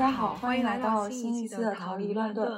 家好，欢迎来到新一期的逃离乱炖。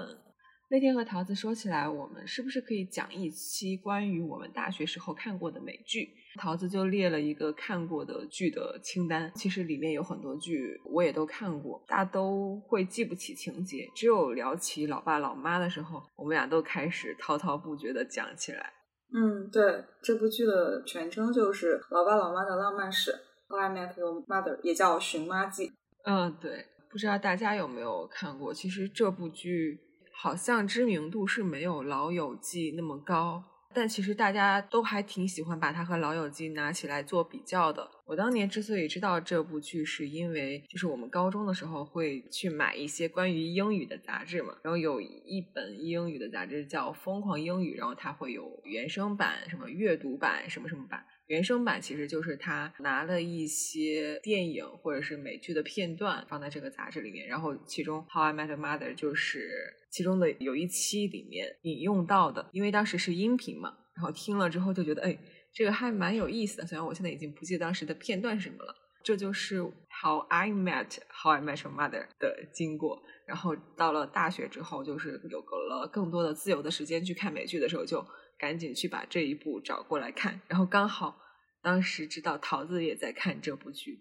那天和桃子说起来，我们是不是可以讲一期关于我们大学时候看过的美剧？桃子就列了一个看过的剧的清单。其实里面有很多剧我也都看过，大家都会记不起情节。只有聊起老爸老妈的时候，我们俩都开始滔滔不绝的讲起来。嗯，对，这部剧的全称就是《老爸老妈的浪漫史》，How I Met Your Mother，也叫《寻妈记》。嗯，对，不知道大家有没有看过？其实这部剧好像知名度是没有《老友记》那么高，但其实大家都还挺喜欢把它和《老友记》拿起来做比较的。我当年之所以知道这部剧，是因为就是我们高中的时候会去买一些关于英语的杂志嘛，然后有一本英语的杂志叫《疯狂英语》，然后它会有原声版、什么阅读版、什么什么版。原声版其实就是他拿了一些电影或者是美剧的片段放在这个杂志里面，然后其中《How I Met Your Mother》就是其中的有一期里面引用到的，因为当时是音频嘛，然后听了之后就觉得哎，这个还蛮有意思的。虽然我现在已经不记得当时的片段是什么了，这就是《How I Met How I Met Your Mother》的经过。然后到了大学之后，就是有了更多的自由的时间去看美剧的时候，就赶紧去把这一部找过来看，然后刚好。当时知道桃子也在看这部剧，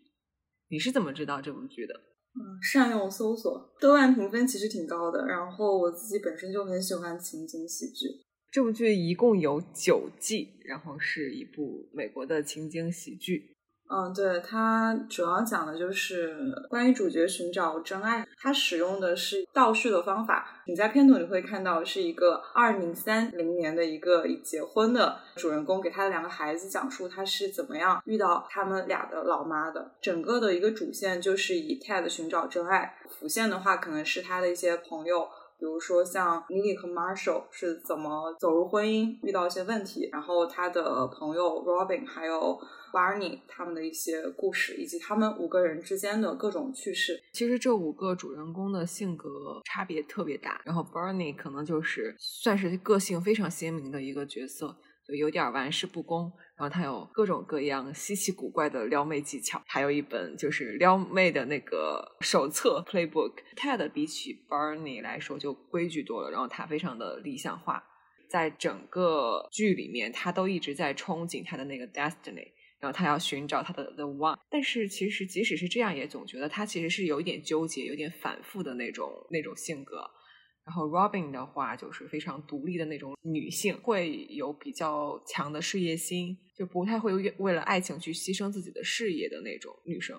你是怎么知道这部剧的？嗯，善用搜索，豆瓣评分其实挺高的。然后我自己本身就很喜欢情景喜剧。这部剧一共有九季，然后是一部美国的情景喜剧。嗯，对，它主要讲的就是关于主角寻找真爱。它使用的是倒叙的方法。你在片头你会看到是一个二零三零年的一个已结婚的主人公，给他的两个孩子讲述他是怎么样遇到他们俩的老妈的。整个的一个主线就是以 Ted 寻找真爱，辅线的话可能是他的一些朋友。比如说像 Lily 和 Marshall 是怎么走入婚姻，遇到一些问题，然后他的朋友 Robin 还有 Barney 他们的一些故事，以及他们五个人之间的各种趣事。其实这五个主人公的性格差别特别大，然后 Barney 可能就是算是个性非常鲜明的一个角色。有点玩世不恭，然后他有各种各样稀奇古怪的撩妹技巧，还有一本就是撩妹的那个手册 playbook。Ted 比起 Barney 来说就规矩多了，然后他非常的理想化，在整个剧里面他都一直在憧憬他的那个 destiny，然后他要寻找他的 the one。但是其实即使是这样，也总觉得他其实是有一点纠结、有点反复的那种那种性格。然后 Robin 的话就是非常独立的那种女性，会有比较强的事业心，就不太会为了爱情去牺牲自己的事业的那种女生。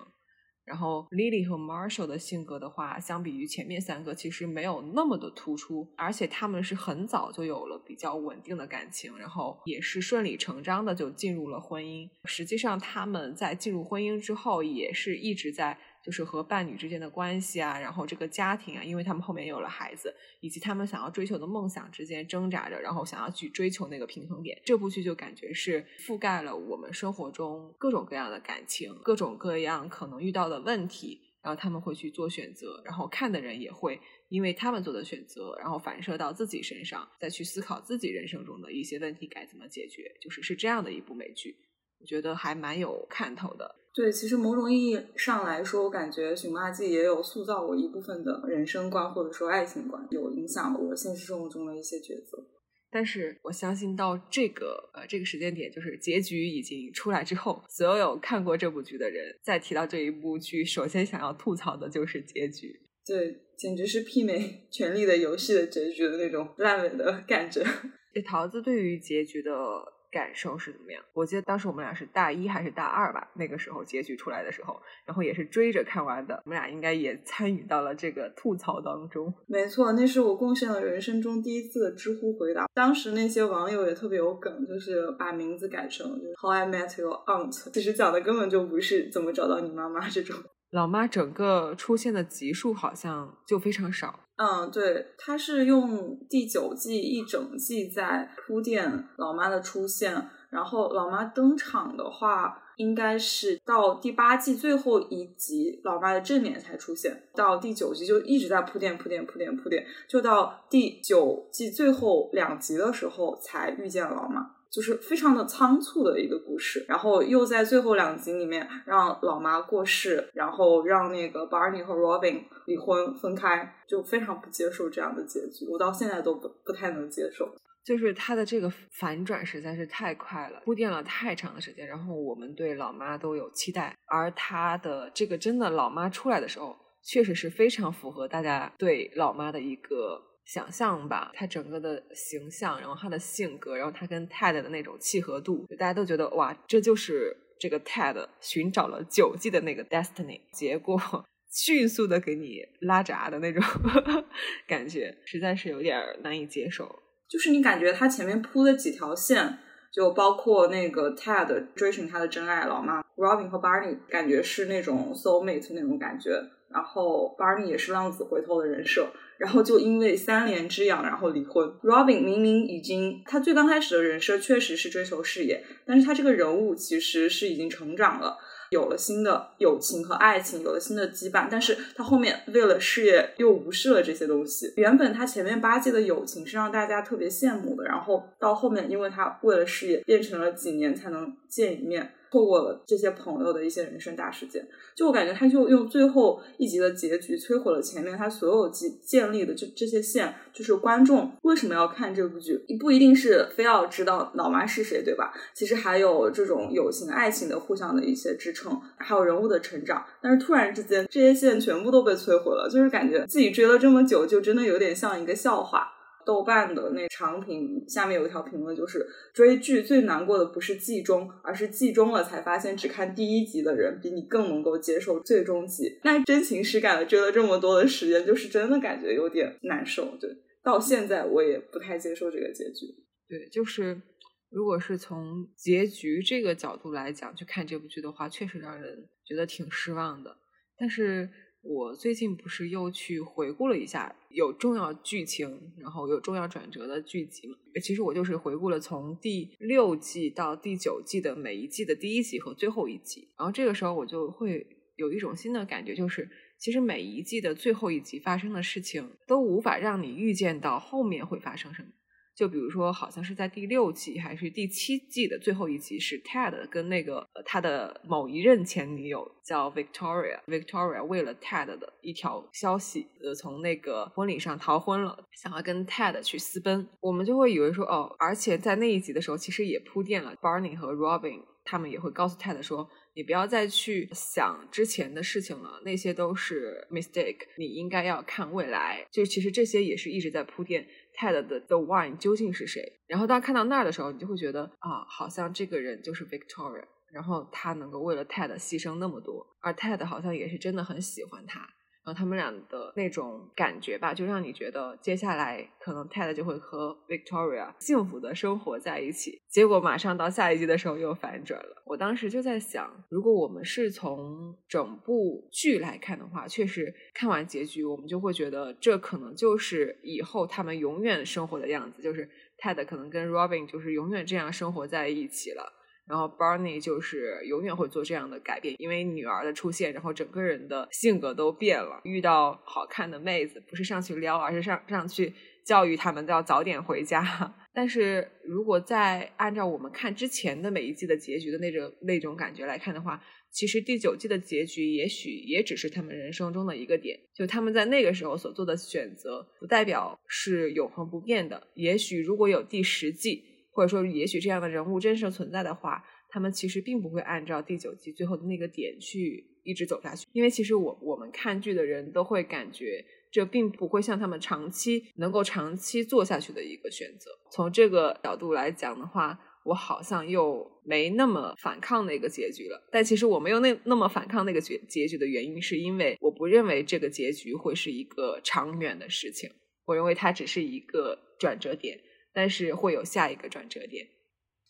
然后 Lily 和 Marshall 的性格的话，相比于前面三个其实没有那么的突出，而且他们是很早就有了比较稳定的感情，然后也是顺理成章的就进入了婚姻。实际上他们在进入婚姻之后，也是一直在。就是和伴侣之间的关系啊，然后这个家庭啊，因为他们后面有了孩子，以及他们想要追求的梦想之间挣扎着，然后想要去追求那个平衡点。这部剧就感觉是覆盖了我们生活中各种各样的感情，各种各样可能遇到的问题，然后他们会去做选择，然后看的人也会因为他们做的选择，然后反射到自己身上，再去思考自己人生中的一些问题该怎么解决。就是是这样的一部美剧，我觉得还蛮有看头的。对，其实某种意义上来说，我感觉《寻妈记》也有塑造我一部分的人生观，或者说爱情观，有影响我现实生活中的一些抉择。但是我相信到这个呃这个时间点，就是结局已经出来之后，所有看过这部剧的人，再提到这一部剧，首先想要吐槽的就是结局。对，简直是媲美《权力的游戏》的结局的那种烂尾的感觉。这桃子对于结局的。感受是怎么样？我记得当时我们俩是大一还是大二吧？那个时候结局出来的时候，然后也是追着看完的。我们俩应该也参与到了这个吐槽当中。没错，那是我贡献了人生中第一次的知乎回答。当时那些网友也特别有梗，就是把名字改成 How I Met Your Aunt，其实讲的根本就不是怎么找到你妈妈这种。老妈整个出现的集数好像就非常少。嗯，对，他是用第九季一整季在铺垫老妈的出现，然后老妈登场的话，应该是到第八季最后一集，老妈的正脸才出现，到第九集就一直在铺垫铺垫铺垫铺垫，就到第九季最后两集的时候才遇见老妈。就是非常的仓促的一个故事，然后又在最后两集里面让老妈过世，然后让那个 Barney 和 Robin 离婚分开，就非常不接受这样的结局，我到现在都不不太能接受。就是他的这个反转实在是太快了，铺垫了太长的时间，然后我们对老妈都有期待，而他的这个真的老妈出来的时候，确实是非常符合大家对老妈的一个想象吧。她整个的形象，然后她的性格，然后她跟 Ted 的那种契合度，大家都觉得哇，这就是这个 Ted 寻找了九季的那个 Destiny，结果 迅速的给你拉闸的那种 感觉，实在是有点难以接受。就是你感觉他前面铺的几条线，就包括那个 Ted 追寻他的真爱老妈，Robin 和 Barney 感觉是那种 soul mate 那种感觉，然后 Barney 也是浪子回头的人设，然后就因为三连之痒然后离婚。Robin 明明已经他最刚开始的人设确实是追求事业，但是他这个人物其实是已经成长了。有了新的友情和爱情，有了新的羁绊，但是他后面为了事业又无视了这些东西。原本他前面八戒的友情是让大家特别羡慕的，然后到后面，因为他为了事业，变成了几年才能见一面。错过了这些朋友的一些人生大事件，就我感觉他就用最后一集的结局摧毁了前面他所有建建立的这这些线，就是观众为什么要看这部剧？不一定是非要知道老妈是谁，对吧？其实还有这种友情、爱情的互相的一些支撑，还有人物的成长。但是突然之间，这些线全部都被摧毁了，就是感觉自己追了这么久，就真的有点像一个笑话。豆瓣的那长评下面有一条评论，就是追剧最难过的不是季中，而是季中了才发现只看第一集的人比你更能够接受最终集。那真情实感的追了这么多的时间，就是真的感觉有点难受。对，到现在我也不太接受这个结局。对，就是如果是从结局这个角度来讲去看这部剧的话，确实让人觉得挺失望的。但是。我最近不是又去回顾了一下有重要剧情，然后有重要转折的剧集嘛？其实我就是回顾了从第六季到第九季的每一季的第一集和最后一集，然后这个时候我就会有一种新的感觉，就是其实每一季的最后一集发生的事情都无法让你预见到后面会发生什么。就比如说，好像是在第六季还是第七季的最后一集，是 Ted 跟那个他的某一任前女友叫 Victoria，Victoria 为了 Ted 的一条消息，呃，从那个婚礼上逃婚了，想要跟 Ted 去私奔。我们就会以为说，哦，而且在那一集的时候，其实也铺垫了 Barney 和 Robin，他们也会告诉 Ted 说，你不要再去想之前的事情了，那些都是 mistake，你应该要看未来。就其实这些也是一直在铺垫。Ted 的 The Wine 究竟是谁？然后当看到那儿的时候，你就会觉得啊，好像这个人就是 Victoria，然后他能够为了 Ted 牺牲那么多，而 Ted 好像也是真的很喜欢他。然后他们俩的那种感觉吧，就让你觉得接下来可能 Ted 就会和 Victoria 幸福的生活在一起。结果马上到下一季的时候又反转了。我当时就在想，如果我们是从整部剧来看的话，确实看完结局，我们就会觉得这可能就是以后他们永远生活的样子，就是 Ted 可能跟 Robin 就是永远这样生活在一起了。然后 Barney 就是永远会做这样的改变，因为女儿的出现，然后整个人的性格都变了。遇到好看的妹子，不是上去撩，而是上上去教育他们要早点回家。但是如果再按照我们看之前的每一季的结局的那种那种感觉来看的话，其实第九季的结局也许也只是他们人生中的一个点，就他们在那个时候所做的选择，不代表是永恒不变的。也许如果有第十季。或者说，也许这样的人物真实存在的话，他们其实并不会按照第九季最后的那个点去一直走下去。因为其实我我们看剧的人都会感觉，这并不会像他们长期能够长期做下去的一个选择。从这个角度来讲的话，我好像又没那么反抗那个结局了。但其实我没有那那么反抗那个结结局的原因，是因为我不认为这个结局会是一个长远的事情。我认为它只是一个转折点。但是会有下一个转折点，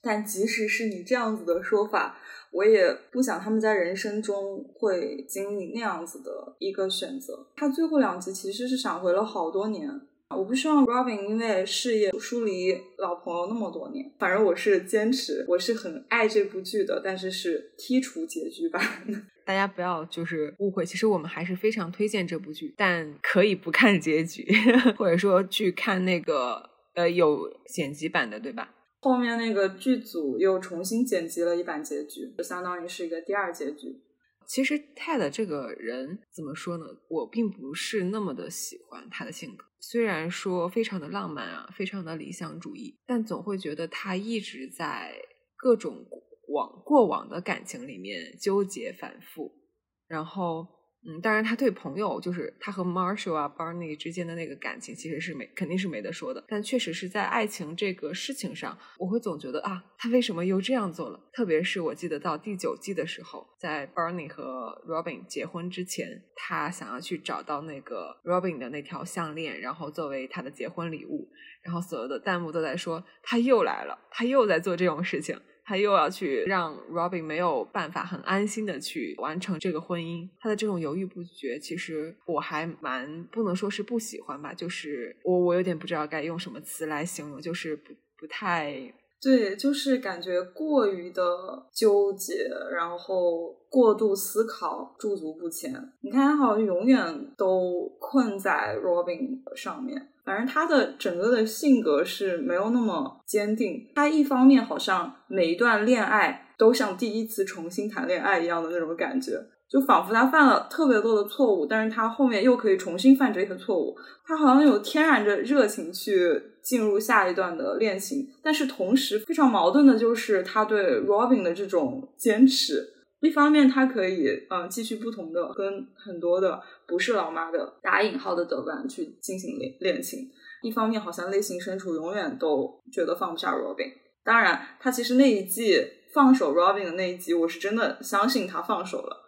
但即使是你这样子的说法，我也不想他们在人生中会经历那样子的一个选择。他最后两集其实是闪回了好多年，我不希望 Robin 因为事业疏离老朋友那么多年。反正我是坚持，我是很爱这部剧的，但是是剔除结局版。大家不要就是误会，其实我们还是非常推荐这部剧，但可以不看结局，或者说去看那个。呃，有剪辑版的对吧？后面那个剧组又重新剪辑了一版结局，就相当于是一个第二结局。其实 Ted 这个人怎么说呢？我并不是那么的喜欢他的性格。虽然说非常的浪漫啊，非常的理想主义，但总会觉得他一直在各种往过往的感情里面纠结反复，然后。嗯，当然，他对朋友就是他和 Marshall 啊、Barney 之间的那个感情，其实是没肯定是没得说的。但确实是在爱情这个事情上，我会总觉得啊，他为什么又这样做了？特别是我记得到第九季的时候，在 Barney 和 Robin 结婚之前，他想要去找到那个 Robin 的那条项链，然后作为他的结婚礼物。然后所有的弹幕都在说他又来了，他又在做这种事情。他又要去让 Robin 没有办法很安心的去完成这个婚姻，他的这种犹豫不决，其实我还蛮不能说是不喜欢吧，就是我我有点不知道该用什么词来形容，就是不不太对，就是感觉过于的纠结，然后过度思考，驻足不前。你看他好像永远都困在 Robin 上面。反正他的整个的性格是没有那么坚定。他一方面好像每一段恋爱都像第一次重新谈恋爱一样的那种感觉，就仿佛他犯了特别多的错误，但是他后面又可以重新犯这些错误。他好像有天然的热情去进入下一段的恋情，但是同时非常矛盾的就是他对 Robin 的这种坚持。一方面，他可以嗯继续不同的跟很多的不是老妈的打引号的德班去进行恋恋情；一方面，好像内心深处永远都觉得放不下 Robin。当然，他其实那一季放手 Robin 的那一集，我是真的相信他放手了。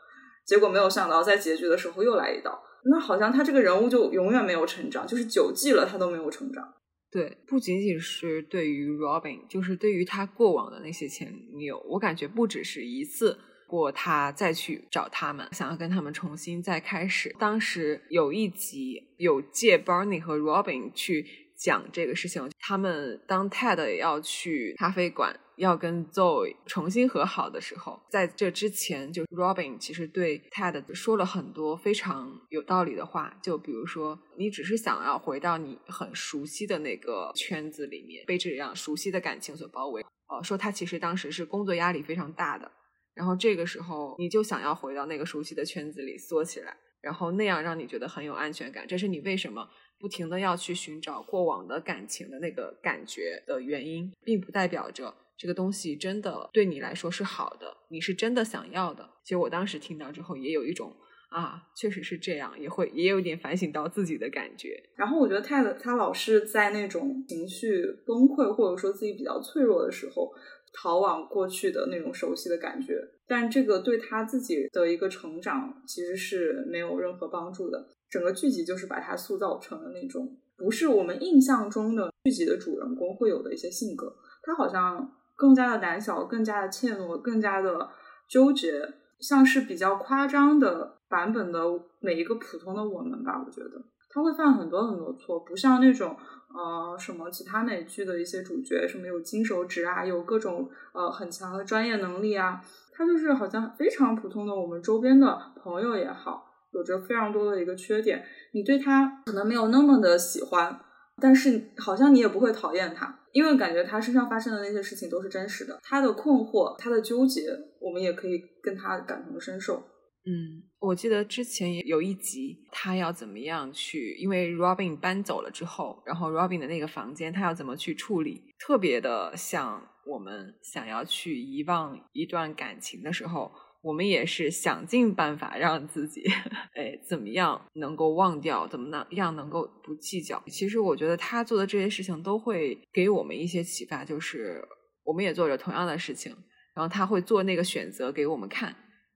结果没有想到，在结局的时候又来一刀。那好像他这个人物就永远没有成长，就是九季了，他都没有成长。对，不仅仅是对于 Robin，就是对于他过往的那些前女友，我感觉不只是一次。过他再去找他们，想要跟他们重新再开始。当时有一集有借 Barney 和 Robin 去讲这个事情。他们当 Ted 要去咖啡馆要跟 Zoe 重新和好的时候，在这之前，就 Robin 其实对 Ted 说了很多非常有道理的话。就比如说，你只是想要回到你很熟悉的那个圈子里面，被这样熟悉的感情所包围。哦，说他其实当时是工作压力非常大的。然后这个时候，你就想要回到那个熟悉的圈子里缩起来，然后那样让你觉得很有安全感。这是你为什么不停的要去寻找过往的感情的那个感觉的原因，并不代表着这个东西真的对你来说是好的，你是真的想要的。其实我当时听到之后，也有一种啊，确实是这样，也会也有点反省到自己的感觉。然后我觉得泰勒他老是在那种情绪崩溃或者说自己比较脆弱的时候。逃往过去的那种熟悉的感觉，但这个对他自己的一个成长其实是没有任何帮助的。整个剧集就是把他塑造成了那种不是我们印象中的剧集的主人公会有的一些性格。他好像更加的胆小，更加的怯懦，更加的纠结，像是比较夸张的版本的每一个普通的我们吧。我觉得他会犯很多很多错，不像那种。呃，什么其他美剧的一些主角，什么有金手指啊，有各种呃很强的专业能力啊，他就是好像非常普通的我们周边的朋友也好，有着非常多的一个缺点，你对他可能没有那么的喜欢，但是好像你也不会讨厌他，因为感觉他身上发生的那些事情都是真实的，他的困惑，他的纠结，我们也可以跟他感同身受。嗯，我记得之前有一集，他要怎么样去？因为 Robin 搬走了之后，然后 Robin 的那个房间，他要怎么去处理？特别的像我们想要去遗忘一段感情的时候，我们也是想尽办法让自己，哎，怎么样能够忘掉？怎么能样能够不计较？其实我觉得他做的这些事情都会给我们一些启发，就是我们也做着同样的事情，然后他会做那个选择给我们看。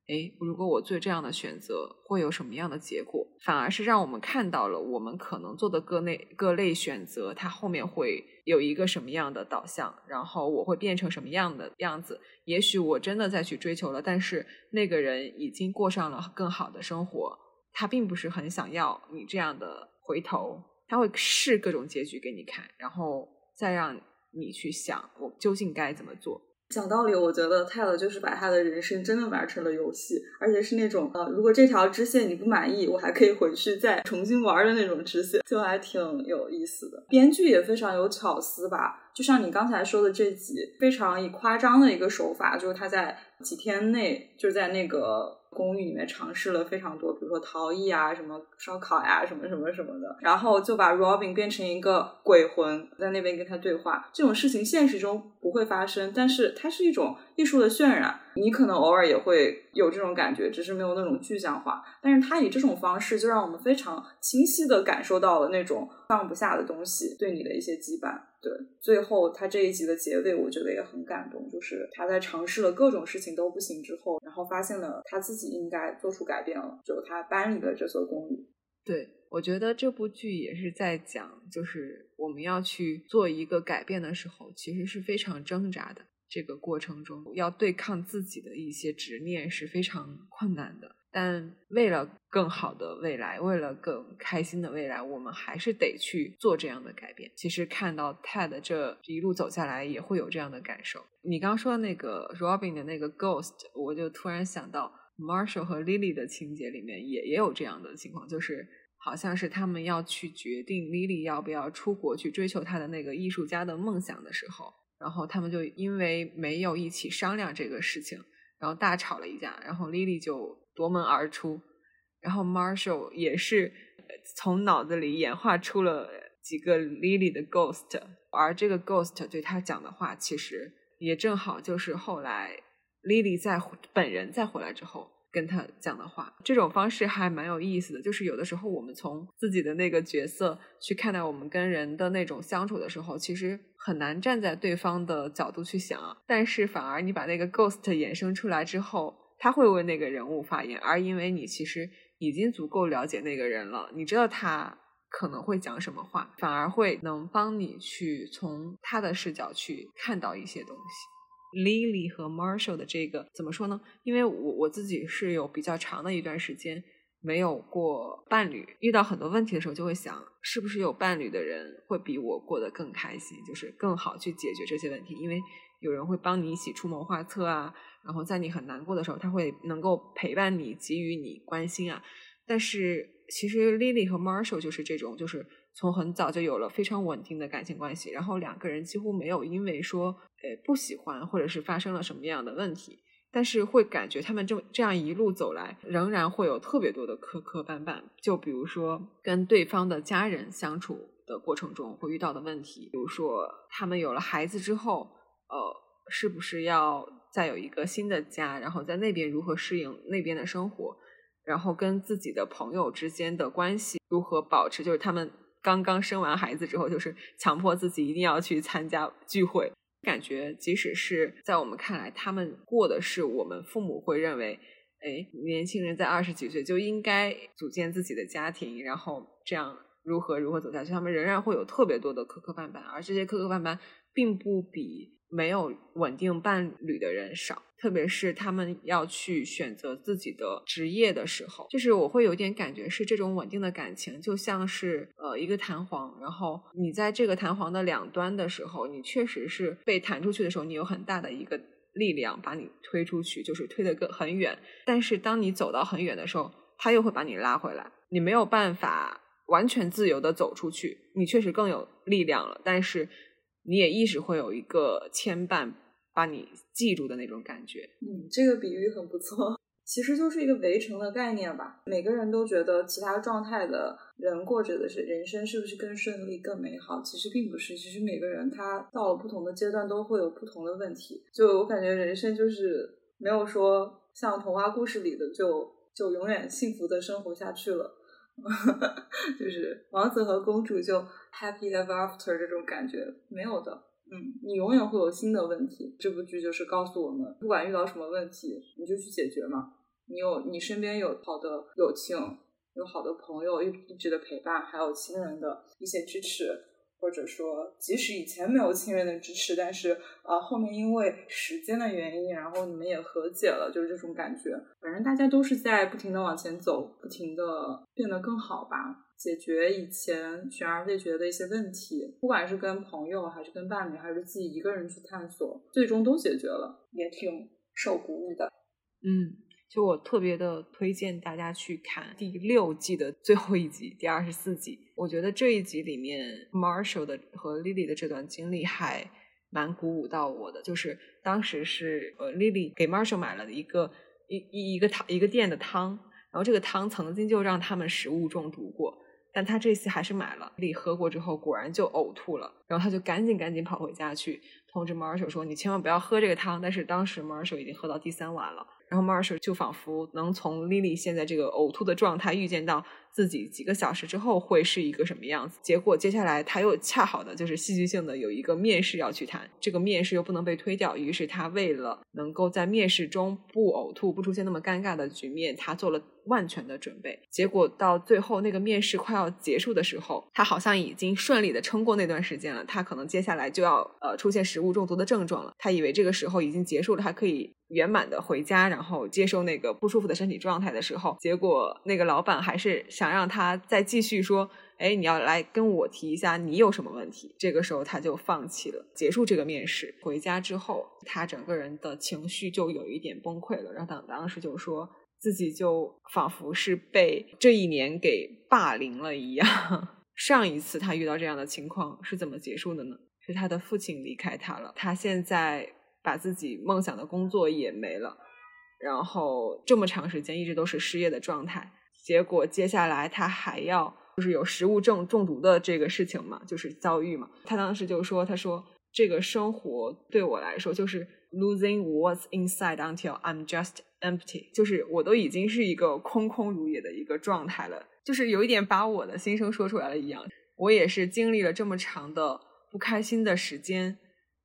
哎，如果我做这样的选择，会有什么样的结果？反而是让我们看到了我们可能做的各类各类选择，它后面会有一个什么样的导向，然后我会变成什么样的样子？也许我真的再去追求了，但是那个人已经过上了更好的生活，他并不是很想要你这样的回头，他会试各种结局给你看，然后再让你去想我究竟该怎么做。讲道理，我觉得泰勒就是把他的人生真的玩成了游戏，而且是那种呃，如果这条支线你不满意，我还可以回去再重新玩的那种支线，就还挺有意思的。编剧也非常有巧思吧。就像你刚才说的这集，非常以夸张的一个手法，就是他在几天内就在那个。公寓里面尝试了非常多，比如说陶艺啊，什么烧烤呀，什么什么什么的，然后就把 Robin 变成一个鬼魂，在那边跟他对话。这种事情现实中不会发生，但是它是一种艺术的渲染。你可能偶尔也会有这种感觉，只是没有那种具象化。但是他以这种方式，就让我们非常清晰的感受到了那种放不下的东西对你的一些羁绊。对，最后他这一集的结尾，我觉得也很感动，就是他在尝试了各种事情都不行之后，然后发现了他自己应该做出改变了，就他搬离了这座公寓。对，我觉得这部剧也是在讲，就是我们要去做一个改变的时候，其实是非常挣扎的。这个过程中，要对抗自己的一些执念是非常困难的。但为了更好的未来，为了更开心的未来，我们还是得去做这样的改变。其实看到 Ted 这一路走下来，也会有这样的感受。你刚说的那个 Robin 的那个 Ghost，我就突然想到 Marshall 和 Lily 的情节里面也也有这样的情况，就是好像是他们要去决定 Lily 要不要出国去追求他的那个艺术家的梦想的时候，然后他们就因为没有一起商量这个事情，然后大吵了一架，然后 Lily 就。夺门而出，然后 Marshall 也是从脑子里演化出了几个 Lily 的 ghost，而这个 ghost 对他讲的话，其实也正好就是后来 Lily 在本人再回来之后跟他讲的话。这种方式还蛮有意思的，就是有的时候我们从自己的那个角色去看待我们跟人的那种相处的时候，其实很难站在对方的角度去想，但是反而你把那个 ghost 衍生出来之后。他会为那个人物发言，而因为你其实已经足够了解那个人了，你知道他可能会讲什么话，反而会能帮你去从他的视角去看到一些东西。Lily 和 Marshall 的这个怎么说呢？因为我我自己是有比较长的一段时间没有过伴侣，遇到很多问题的时候就会想，是不是有伴侣的人会比我过得更开心，就是更好去解决这些问题，因为有人会帮你一起出谋划策啊。然后在你很难过的时候，他会能够陪伴你，给予你关心啊。但是其实 Lily 和 Marshall 就是这种，就是从很早就有了非常稳定的感情关系，然后两个人几乎没有因为说呃不喜欢或者是发生了什么样的问题，但是会感觉他们这这样一路走来，仍然会有特别多的磕磕绊绊。就比如说跟对方的家人相处的过程中会遇到的问题，比如说他们有了孩子之后，呃，是不是要？再有一个新的家，然后在那边如何适应那边的生活，然后跟自己的朋友之间的关系如何保持？就是他们刚刚生完孩子之后，就是强迫自己一定要去参加聚会，感觉即使是在我们看来，他们过的是我们父母会认为，哎，年轻人在二十几岁就应该组建自己的家庭，然后这样如何如何走下去，他们仍然会有特别多的磕磕绊绊，而这些磕磕绊绊并不比。没有稳定伴侣的人少，特别是他们要去选择自己的职业的时候，就是我会有点感觉是这种稳定的感情，就像是呃一个弹簧，然后你在这个弹簧的两端的时候，你确实是被弹出去的时候，你有很大的一个力量把你推出去，就是推得更很远。但是当你走到很远的时候，他又会把你拉回来，你没有办法完全自由的走出去。你确实更有力量了，但是。你也一直会有一个牵绊，把你记住的那种感觉。嗯，这个比喻很不错，其实就是一个围城的概念吧。每个人都觉得其他状态的人过着的是人生是不是更顺利、更美好？其实并不是。其实每个人他到了不同的阶段都会有不同的问题。就我感觉人生就是没有说像童话故事里的就就永远幸福的生活下去了。就是王子和公主就 happy ever after 这种感觉没有的，嗯，你永远会有新的问题。这部剧就是告诉我们，不管遇到什么问题，你就去解决嘛。你有你身边有好的友情，有好的朋友一一直的陪伴，还有亲人的一些支持。或者说，即使以前没有亲人的支持，但是呃，后面因为时间的原因，然后你们也和解了，就是这种感觉。反正大家都是在不停的往前走，不停的变得更好吧，解决以前悬而未决的一些问题，不管是跟朋友，还是跟伴侣，还是自己一个人去探索，最终都解决了，也挺受鼓舞的。嗯，就我特别的推荐大家去看第六季的最后一集，第二十四集。我觉得这一集里面，Marshall 的和 Lily 的这段经历还蛮鼓舞到我的。就是当时是呃，Lily 给 Marshall 买了一个一一一个汤一个店的汤，然后这个汤曾经就让他们食物中毒过，但他这次还是买了。Lily 喝过之后果然就呕吐了，然后他就赶紧赶紧跑回家去通知 Marshall 说：“你千万不要喝这个汤。”但是当时 Marshall 已经喝到第三碗了。然后 Marshall 就仿佛能从 Lily 现在这个呕吐的状态预见到自己几个小时之后会是一个什么样子。结果接下来他又恰好的就是戏剧性的有一个面试要去谈，这个面试又不能被推掉，于是他为了能够在面试中不呕吐、不出现那么尴尬的局面，他做了万全的准备。结果到最后那个面试快要结束的时候，他好像已经顺利的撑过那段时间了。他可能接下来就要呃出现食物中毒的症状了。他以为这个时候已经结束了，他可以。圆满的回家，然后接受那个不舒服的身体状态的时候，结果那个老板还是想让他再继续说，哎，你要来跟我提一下你有什么问题。这个时候他就放弃了，结束这个面试。回家之后，他整个人的情绪就有一点崩溃了。然后当当时就说自己就仿佛是被这一年给霸凌了一样。上一次他遇到这样的情况是怎么结束的呢？是他的父亲离开他了。他现在。把自己梦想的工作也没了，然后这么长时间一直都是失业的状态，结果接下来他还要就是有食物中中毒的这个事情嘛，就是遭遇嘛。他当时就说：“他说这个生活对我来说就是 losing what's inside until I'm just empty，就是我都已经是一个空空如也的一个状态了，就是有一点把我的心声说出来了一样。我也是经历了这么长的不开心的时间。”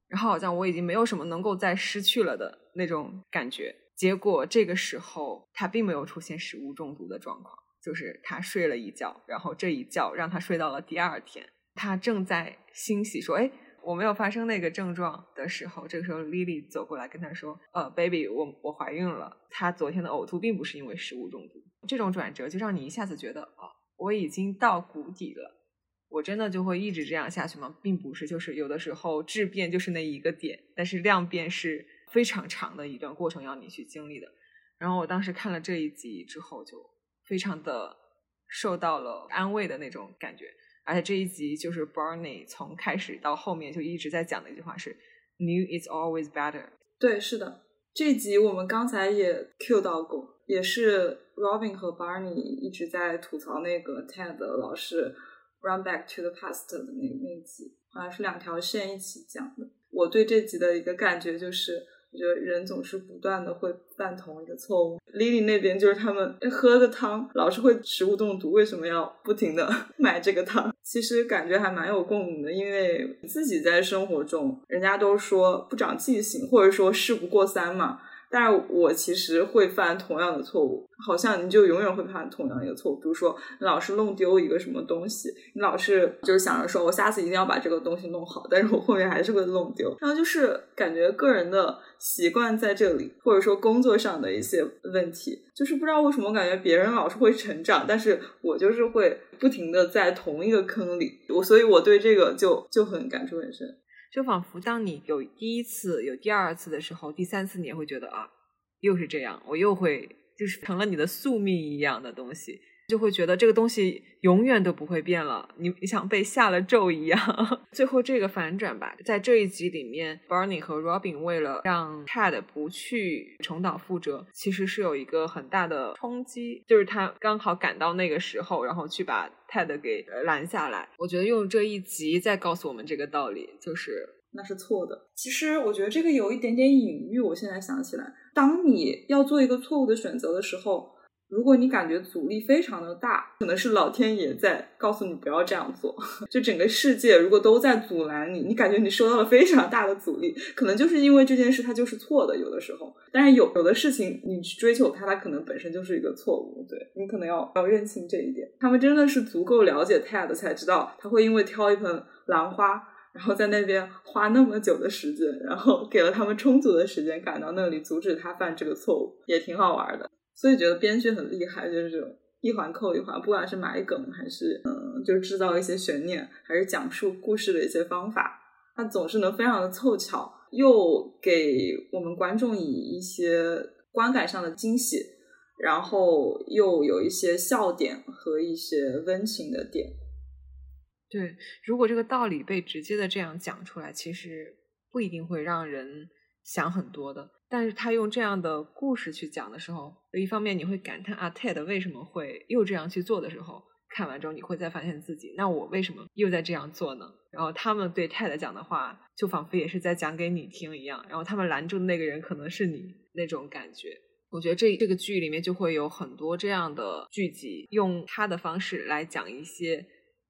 然后好像我已经没有什么能够再失去了的那种感觉。结果这个时候他并没有出现食物中毒的状况，就是他睡了一觉，然后这一觉让他睡到了第二天。他正在欣喜说：“哎，我没有发生那个症状的时候。”这个时候，Lily 走过来跟他说：“呃，baby，我我怀孕了。他昨天的呕吐并不是因为食物中毒。”这种转折就让你一下子觉得：“哦，我已经到谷底了。”我真的就会一直这样下去吗？并不是，就是有的时候质变就是那一个点，但是量变是非常长的一段过程要你去经历的。然后我当时看了这一集之后，就非常的受到了安慰的那种感觉。而且这一集就是 Barney 从开始到后面就一直在讲的一句话是 “New is always better”。对，是的，这集我们刚才也 Q 到过，也是 Robin 和 Barney 一直在吐槽那个 Ted 老师。Run back to the past 的那那集，好像是两条线一起讲的。我对这集的一个感觉就是，我觉得人总是不断的会犯同一个错误。Lily 那边就是他们喝的汤老是会食物中毒，为什么要不停的 买这个汤？其实感觉还蛮有共鸣的，因为自己在生活中，人家都说不长记性，或者说事不过三嘛。但是我其实会犯同样的错误，好像你就永远会犯同样一个错误。比如说你，老是弄丢一个什么东西，你老是就是想着说我下次一定要把这个东西弄好，但是我后面还是会弄丢。然后就是感觉个人的习惯在这里，或者说工作上的一些问题，就是不知道为什么感觉别人老是会成长，但是我就是会不停的在同一个坑里。我所以我对这个就就很感触很深。就仿佛当你有第一次、有第二次的时候，第三次你也会觉得啊，又是这样，我又会就是成了你的宿命一样的东西。就会觉得这个东西永远都不会变了，你像被下了咒一样。最后这个反转吧，在这一集里面，Barney 和 Robin 为了让 Ted 不去重蹈覆辙，其实是有一个很大的冲击，就是他刚好赶到那个时候，然后去把 Ted 给拦下来。我觉得用这一集再告诉我们这个道理，就是那是错的。其实我觉得这个有一点点隐喻。我现在想起来，当你要做一个错误的选择的时候。如果你感觉阻力非常的大，可能是老天爷在告诉你不要这样做。就整个世界如果都在阻拦你，你感觉你受到了非常大的阻力，可能就是因为这件事它就是错的。有的时候，但是有有的事情你去追求它，它可能本身就是一个错误。对你可能要要认清这一点。他们真的是足够了解 Ted 才知道他会因为挑一盆兰花，然后在那边花那么久的时间，然后给了他们充足的时间赶到那里阻止他犯这个错误，也挺好玩的。所以觉得编剧很厉害，就是这种一环扣一环，不管是埋梗还是嗯，就制造一些悬念，还是讲述故事的一些方法，它总是能非常的凑巧，又给我们观众以一些观感上的惊喜，然后又有一些笑点和一些温情的点。对，如果这个道理被直接的这样讲出来，其实不一定会让人想很多的。但是他用这样的故事去讲的时候，一方面你会感叹啊，Ted 为什么会又这样去做的时候，看完之后你会再发现自己，那我为什么又在这样做呢？然后他们对 Ted 讲的话，就仿佛也是在讲给你听一样。然后他们拦住的那个人可能是你那种感觉。我觉得这这个剧里面就会有很多这样的剧集，用他的方式来讲一些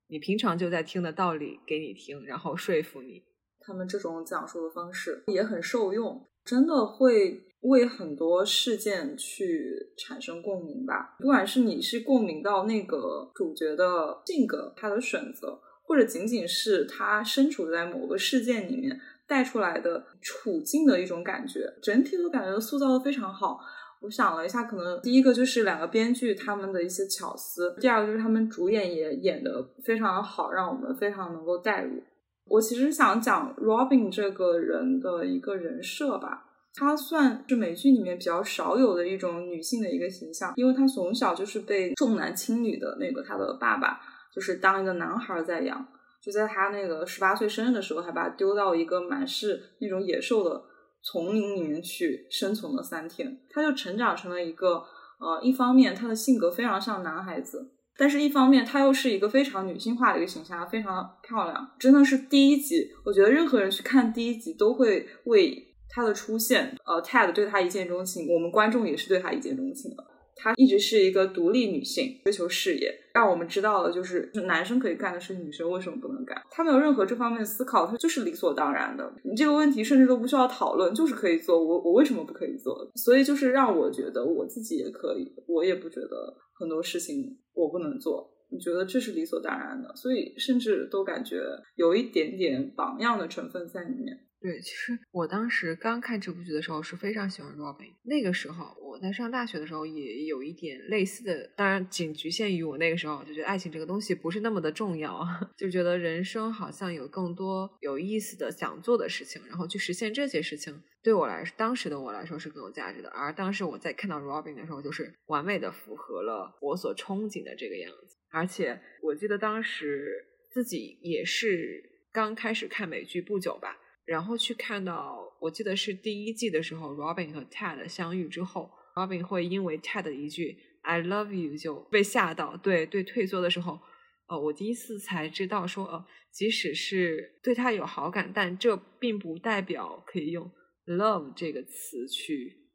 你平常就在听的道理给你听，然后说服你。他们这种讲述的方式也很受用。真的会为很多事件去产生共鸣吧？不管是你是共鸣到那个主角的性格、他的选择，或者仅仅是他身处在某个事件里面带出来的处境的一种感觉，整体都感觉塑造的非常好。我想了一下，可能第一个就是两个编剧他们的一些巧思，第二个就是他们主演也演的非常的好，让我们非常能够带入。我其实想讲 Robin 这个人的一个人设吧，她算是美剧里面比较少有的一种女性的一个形象，因为她从小就是被重男轻女的那个她的爸爸，就是当一个男孩在养，就在她那个十八岁生日的时候，还把她丢到一个满是那种野兽的丛林里面去生存了三天，她就成长成了一个呃，一方面她的性格非常像男孩子。但是，一方面，她又是一个非常女性化的一个形象，非常漂亮，真的是第一集。我觉得任何人去看第一集，都会为她的出现，呃，Ted 对她一见钟情，我们观众也是对她一见钟情的。她一直是一个独立女性，追求事业，让我们知道了，就是男生可以干的事情，女生为什么不能干？她没有任何这方面的思考，她就是理所当然的。你这个问题甚至都不需要讨论，就是可以做。我我为什么不可以做？所以就是让我觉得我自己也可以，我也不觉得很多事情。我不能做，你觉得这是理所当然的，所以甚至都感觉有一点点榜样的成分在里面。对，其实我当时刚看这部剧的时候是非常喜欢 Robin。那个时候我在上大学的时候也有一点类似的，当然仅局限于我那个时候就觉得爱情这个东西不是那么的重要，就觉得人生好像有更多有意思的想做的事情，然后去实现这些事情，对我来说，当时的我来说是更有价值的。而当时我在看到 Robin 的时候，就是完美的符合了我所憧憬的这个样子。而且我记得当时自己也是刚开始看美剧不久吧。然后去看到，我记得是第一季的时候，Robin 和 Ted 相遇之后，Robin 会因为 Ted 一句 "I love you" 就被吓到，对对，退缩的时候，呃，我第一次才知道说，呃，即使是对他有好感，但这并不代表可以用 love 这个词去，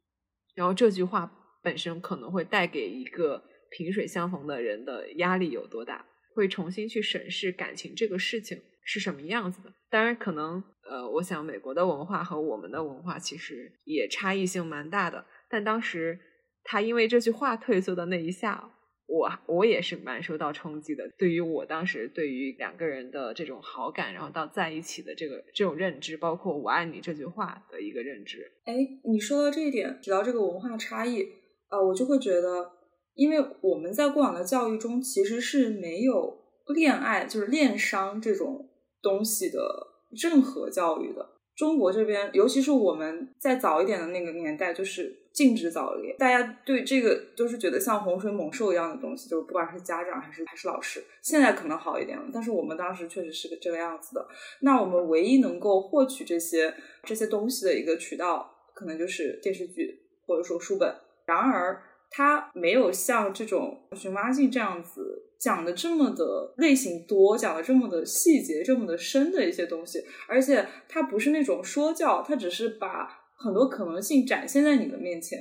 然后这句话本身可能会带给一个萍水相逢的人的压力有多大，会重新去审视感情这个事情。是什么样子的？当然，可能呃，我想美国的文化和我们的文化其实也差异性蛮大的。但当时他因为这句话退缩的那一下，我我也是蛮受到冲击的。对于我当时对于两个人的这种好感，然后到在一起的这个这种认知，包括“我爱你”这句话的一个认知。哎，你说到这一点，提到这个文化差异，呃，我就会觉得，因为我们在过往的教育中其实是没有恋爱，就是恋商这种。东西的任何教育的，中国这边，尤其是我们再早一点的那个年代，就是禁止早恋，大家对这个都是觉得像洪水猛兽一样的东西，就是不管是家长还是还是老师，现在可能好一点了，但是我们当时确实是个这个样子的。那我们唯一能够获取这些这些东西的一个渠道，可能就是电视剧或者说书本。然而，它没有像这种《寻妈记》这样子。讲的这么的类型多，讲的这么的细节，这么的深的一些东西，而且它不是那种说教，它只是把很多可能性展现在你的面前，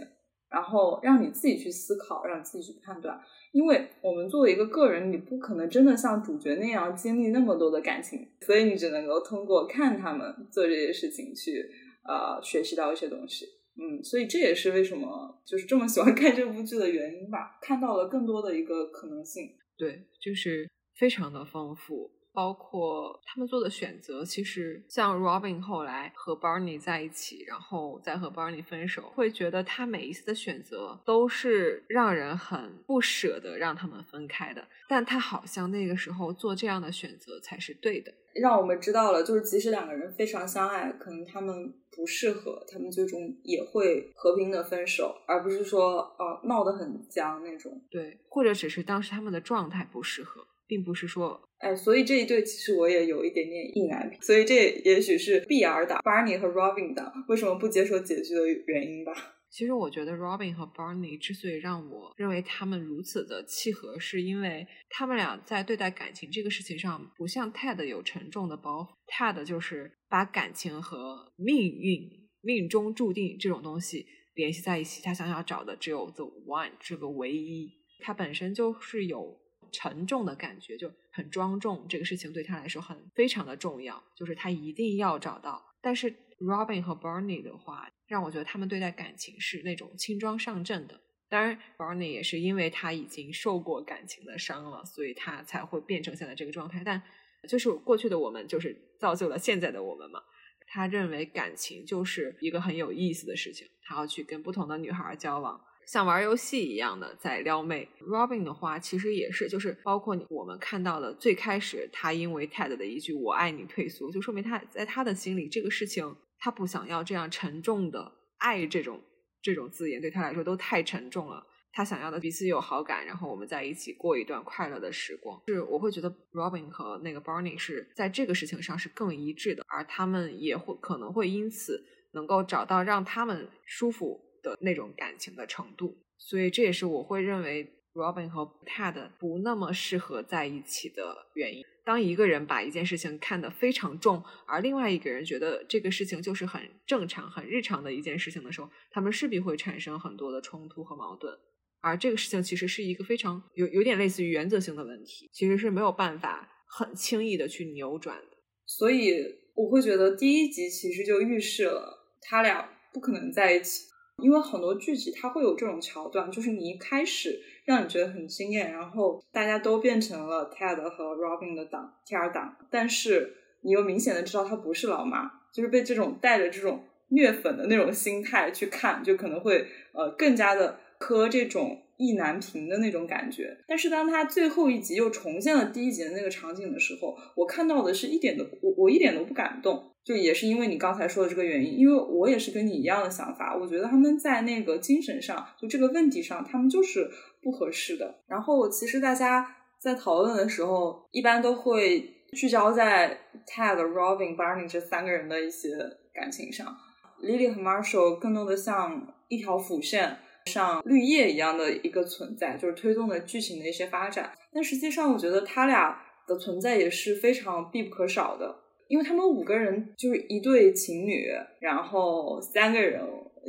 然后让你自己去思考，让你自己去判断。因为我们作为一个个人，你不可能真的像主角那样经历那么多的感情，所以你只能够通过看他们做这些事情去呃学习到一些东西。嗯，所以这也是为什么就是这么喜欢看这部剧的原因吧，看到了更多的一个可能性。对，就是非常的丰富，包括他们做的选择，其实像 Robin 后来和 Barney 在一起，然后再和 Barney 分手，会觉得他每一次的选择都是让人很不舍得让他们分开的。但他好像那个时候做这样的选择才是对的，让我们知道了，就是即使两个人非常相爱，可能他们不适合，他们最终也会和平的分手，而不是说呃闹得很僵那种。对，或者只是当时他们的状态不适合，并不是说。哎，所以这一对其实我也有一点点意难平，所以这也许是 BR 党 Barney 和 Robin 党为什么不接受结局的原因吧。其实我觉得 Robin 和 Barney 之所以让我认为他们如此的契合，是因为他们俩在对待感情这个事情上，不像 Ted 有沉重的包袱。Ted 就是把感情和命运、命中注定这种东西联系在一起，他想要找的只有 the one 这个唯一。他本身就是有沉重的感觉，就很庄重。这个事情对他来说很非常的重要，就是他一定要找到。但是 Robin 和 Barney 的话。让我觉得他们对待感情是那种轻装上阵的。当然，Barney 也是因为他已经受过感情的伤了，所以他才会变成现在这个状态。但就是过去的我们，就是造就了现在的我们嘛。他认为感情就是一个很有意思的事情，他要去跟不同的女孩交往，像玩游戏一样的在撩妹。Robin 的话其实也是，就是包括我们看到的最开始他因为 Ted 的一句“我爱你”退缩，就说明他在他的心里这个事情。他不想要这样沉重的爱，这种这种字眼对他来说都太沉重了。他想要的彼此有好感，然后我们在一起过一段快乐的时光。是我会觉得 Robin 和那个 Barney 是在这个事情上是更一致的，而他们也会可能会因此能够找到让他们舒服的那种感情的程度。所以这也是我会认为 Robin 和 Ted 不那么适合在一起的原因。当一个人把一件事情看得非常重，而另外一个人觉得这个事情就是很正常、很日常的一件事情的时候，他们势必会产生很多的冲突和矛盾。而这个事情其实是一个非常有有点类似于原则性的问题，其实是没有办法很轻易的去扭转的。所以我会觉得第一集其实就预示了他俩不可能在一起，因为很多剧集它会有这种桥段，就是你一开始。让你觉得很惊艳，然后大家都变成了 Ted 和 Robin 的党 T R 党，但是你又明显的知道他不是老妈，就是被这种带着这种虐粉的那种心态去看，就可能会呃更加的磕这种意难平的那种感觉。但是当他最后一集又重现了第一集的那个场景的时候，我看到的是一点都我我一点都不感动。就也是因为你刚才说的这个原因，因为我也是跟你一样的想法，我觉得他们在那个精神上，就这个问题上，他们就是不合适的。然后其实大家在讨论的时候，一般都会聚焦在 Ted、Robin、Barney 这三个人的一些感情上，Lily 和 Marshall 更多的像一条辅线，像绿叶一样的一个存在，就是推动了剧情的一些发展。但实际上，我觉得他俩的存在也是非常必不可少的。因为他们五个人就是一对情侣，然后三个人，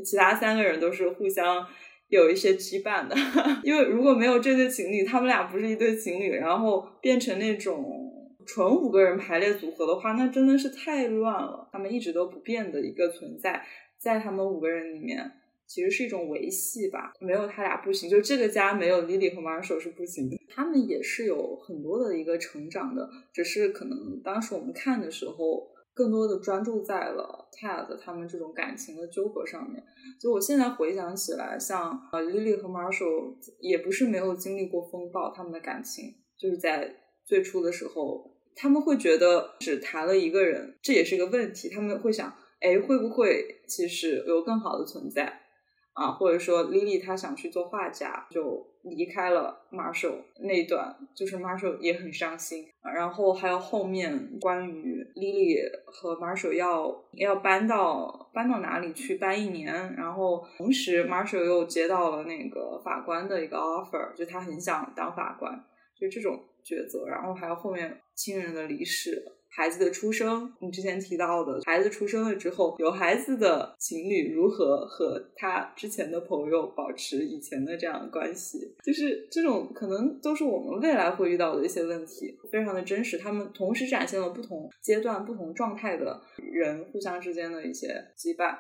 其他三个人都是互相有一些羁绊的。因为如果没有这对情侣，他们俩不是一对情侣，然后变成那种纯五个人排列组合的话，那真的是太乱了。他们一直都不变的一个存在，在他们五个人里面。其实是一种维系吧，没有他俩不行，就这个家没有 Lily 和 Marshall 是不行的。他们也是有很多的一个成长的，只是可能当时我们看的时候，更多的专注在了 Ted 他们这种感情的纠葛上面。就我现在回想起来，像呃 Lily 和 Marshall 也不是没有经历过风暴，他们的感情就是在最初的时候，他们会觉得只谈了一个人，这也是一个问题。他们会想，哎，会不会其实有更好的存在？啊，或者说 Lily 她想去做画家，就离开了 Marshall 那段，就是 Marshall 也很伤心。然后还有后面关于 Lily 和 Marshall 要要搬到搬到哪里去搬一年，然后同时 Marshall 又接到了那个法官的一个 offer，就他很想当法官，就这种抉择。然后还有后面亲人的离世。孩子的出生，你之前提到的，孩子出生了之后，有孩子的情侣如何和他之前的朋友保持以前的这样的关系，就是这种可能都是我们未来会遇到的一些问题，非常的真实。他们同时展现了不同阶段、不同状态的人互相之间的一些羁绊。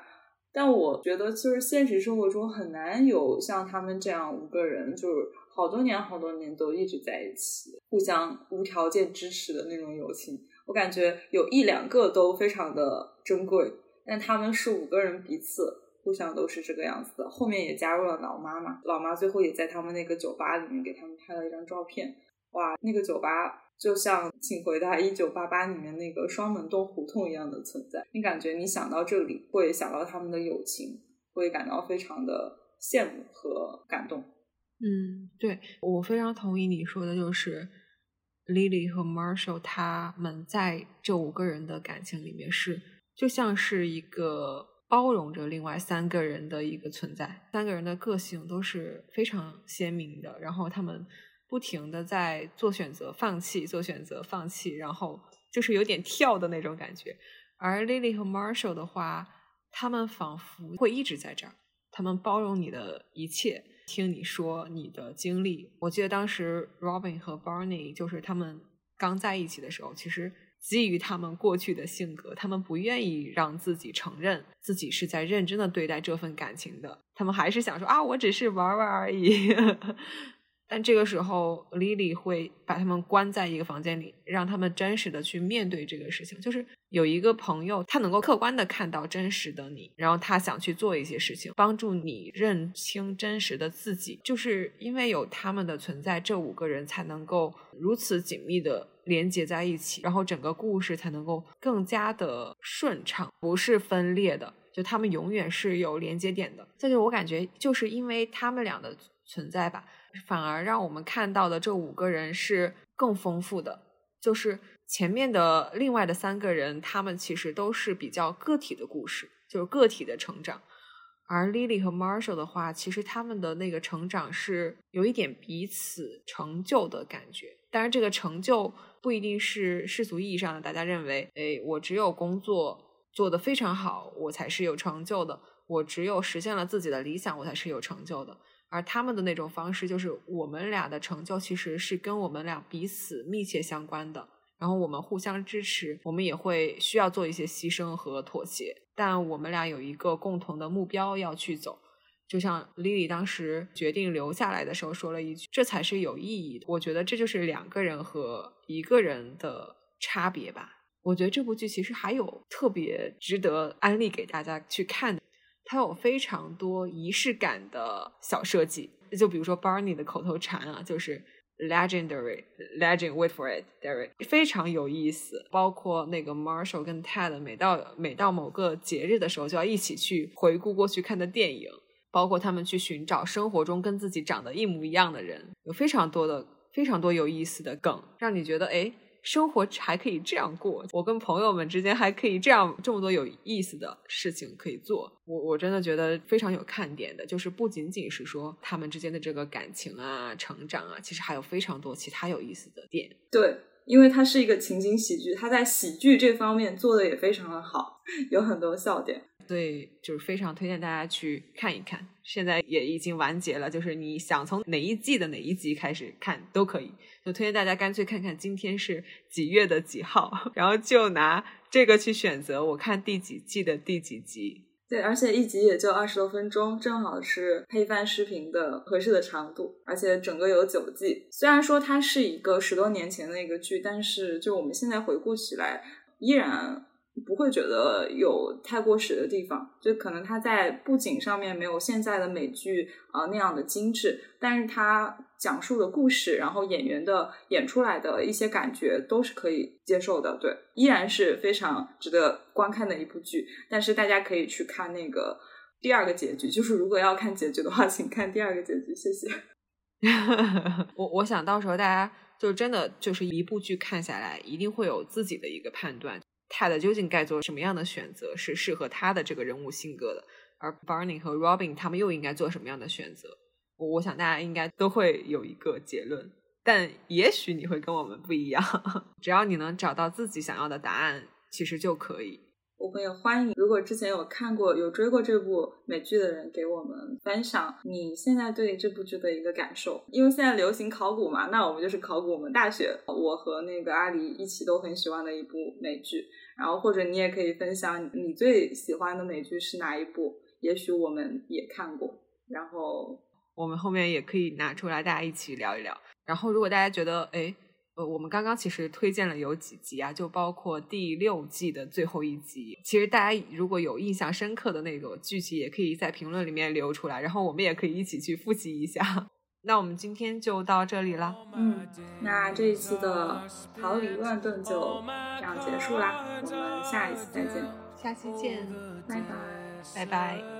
但我觉得，就是现实生活中很难有像他们这样五个人，就是好多年、好多年都一直在一起，互相无条件支持的那种友情。我感觉有一两个都非常的珍贵，但他们是五个人彼此互相都是这个样子的。后面也加入了老妈嘛，老妈最后也在他们那个酒吧里面给他们拍了一张照片。哇，那个酒吧就像《请回答一九八八》里面那个双门洞胡同一样的存在。你感觉你想到这里，会想到他们的友情，会感到非常的羡慕和感动。嗯，对我非常同意你说的，就是 Lily 和 Marshall 他们在这五个人的感情里面是就像是一个包容着另外三个人的一个存在，三个人的个性都是非常鲜明的，然后他们。不停的在做选择，放弃，做选择，放弃，然后就是有点跳的那种感觉。而 Lily 和 Marshall 的话，他们仿佛会一直在这儿，他们包容你的一切，听你说你的经历。我记得当时 Robin 和 Barney 就是他们刚在一起的时候，其实基于他们过去的性格，他们不愿意让自己承认自己是在认真的对待这份感情的，他们还是想说啊，我只是玩玩而已。但这个时候，Lily 会把他们关在一个房间里，让他们真实的去面对这个事情。就是有一个朋友，他能够客观的看到真实的你，然后他想去做一些事情，帮助你认清真实的自己。就是因为有他们的存在，这五个人才能够如此紧密的连接在一起，然后整个故事才能够更加的顺畅，不是分裂的。就他们永远是有连接点的。再就我感觉，就是因为他们俩的存在吧。反而让我们看到的这五个人是更丰富的，就是前面的另外的三个人，他们其实都是比较个体的故事，就是个体的成长。而 Lily 和 Marshall 的话，其实他们的那个成长是有一点彼此成就的感觉。当然，这个成就不一定是世俗意义上的，大家认为，哎，我只有工作做得非常好，我才是有成就的；我只有实现了自己的理想，我才是有成就的。而他们的那种方式，就是我们俩的成就其实是跟我们俩彼此密切相关的，然后我们互相支持，我们也会需要做一些牺牲和妥协，但我们俩有一个共同的目标要去走。就像 Lily 当时决定留下来的时候说了一句：“这才是有意义的。”我觉得这就是两个人和一个人的差别吧。我觉得这部剧其实还有特别值得安利给大家去看的。它有非常多仪式感的小设计，就比如说 Barney 的口头禅啊，就是 legendary legend wait for it Derek，非常有意思。包括那个 Marshall 跟 Ted 每到每到某个节日的时候，就要一起去回顾过去看的电影，包括他们去寻找生活中跟自己长得一模一样的人，有非常多的非常多有意思的梗，让你觉得哎。生活还可以这样过，我跟朋友们之间还可以这样这么多有意思的事情可以做，我我真的觉得非常有看点的，就是不仅仅是说他们之间的这个感情啊、成长啊，其实还有非常多其他有意思的点。对，因为它是一个情景喜剧，它在喜剧这方面做的也非常的好，有很多笑点。所以，就是非常推荐大家去看一看。现在也已经完结了，就是你想从哪一季的哪一集开始看都可以。就推荐大家干脆看看今天是几月的几号，然后就拿这个去选择我看第几季的第几集。对，而且一集也就二十多分钟，正好是配饭视频的合适的长度。而且整个有九季，虽然说它是一个十多年前的一个剧，但是就我们现在回顾起来，依然。不会觉得有太过时的地方，就可能它在布景上面没有现在的美剧啊那样的精致，但是它讲述的故事，然后演员的演出来的一些感觉都是可以接受的，对，依然是非常值得观看的一部剧。但是大家可以去看那个第二个结局，就是如果要看结局的话，请看第二个结局，谢谢。我我想到时候大家就真的就是一部剧看下来，一定会有自己的一个判断。Ted 究竟该做什么样的选择是适合他的这个人物性格的，而 Barney 和 Robin 他们又应该做什么样的选择？我我想大家应该都会有一个结论，但也许你会跟我们不一样。只要你能找到自己想要的答案，其实就可以。我们也欢迎，如果之前有看过、有追过这部美剧的人，给我们分享你现在对这部剧的一个感受。因为现在流行考古嘛，那我们就是考古我们大学，我和那个阿里一起都很喜欢的一部美剧。然后或者你也可以分享你最喜欢的美剧是哪一部，也许我们也看过。然后我们后面也可以拿出来大家一起聊一聊。然后如果大家觉得哎。呃，我们刚刚其实推荐了有几集啊，就包括第六季的最后一集。其实大家如果有印象深刻的那个剧集，也可以在评论里面留出来，然后我们也可以一起去复习一下。那我们今天就到这里了，嗯，那这一期的逃离乱炖就这样结束啦，我们下一次再见，下期见，拜拜，拜拜。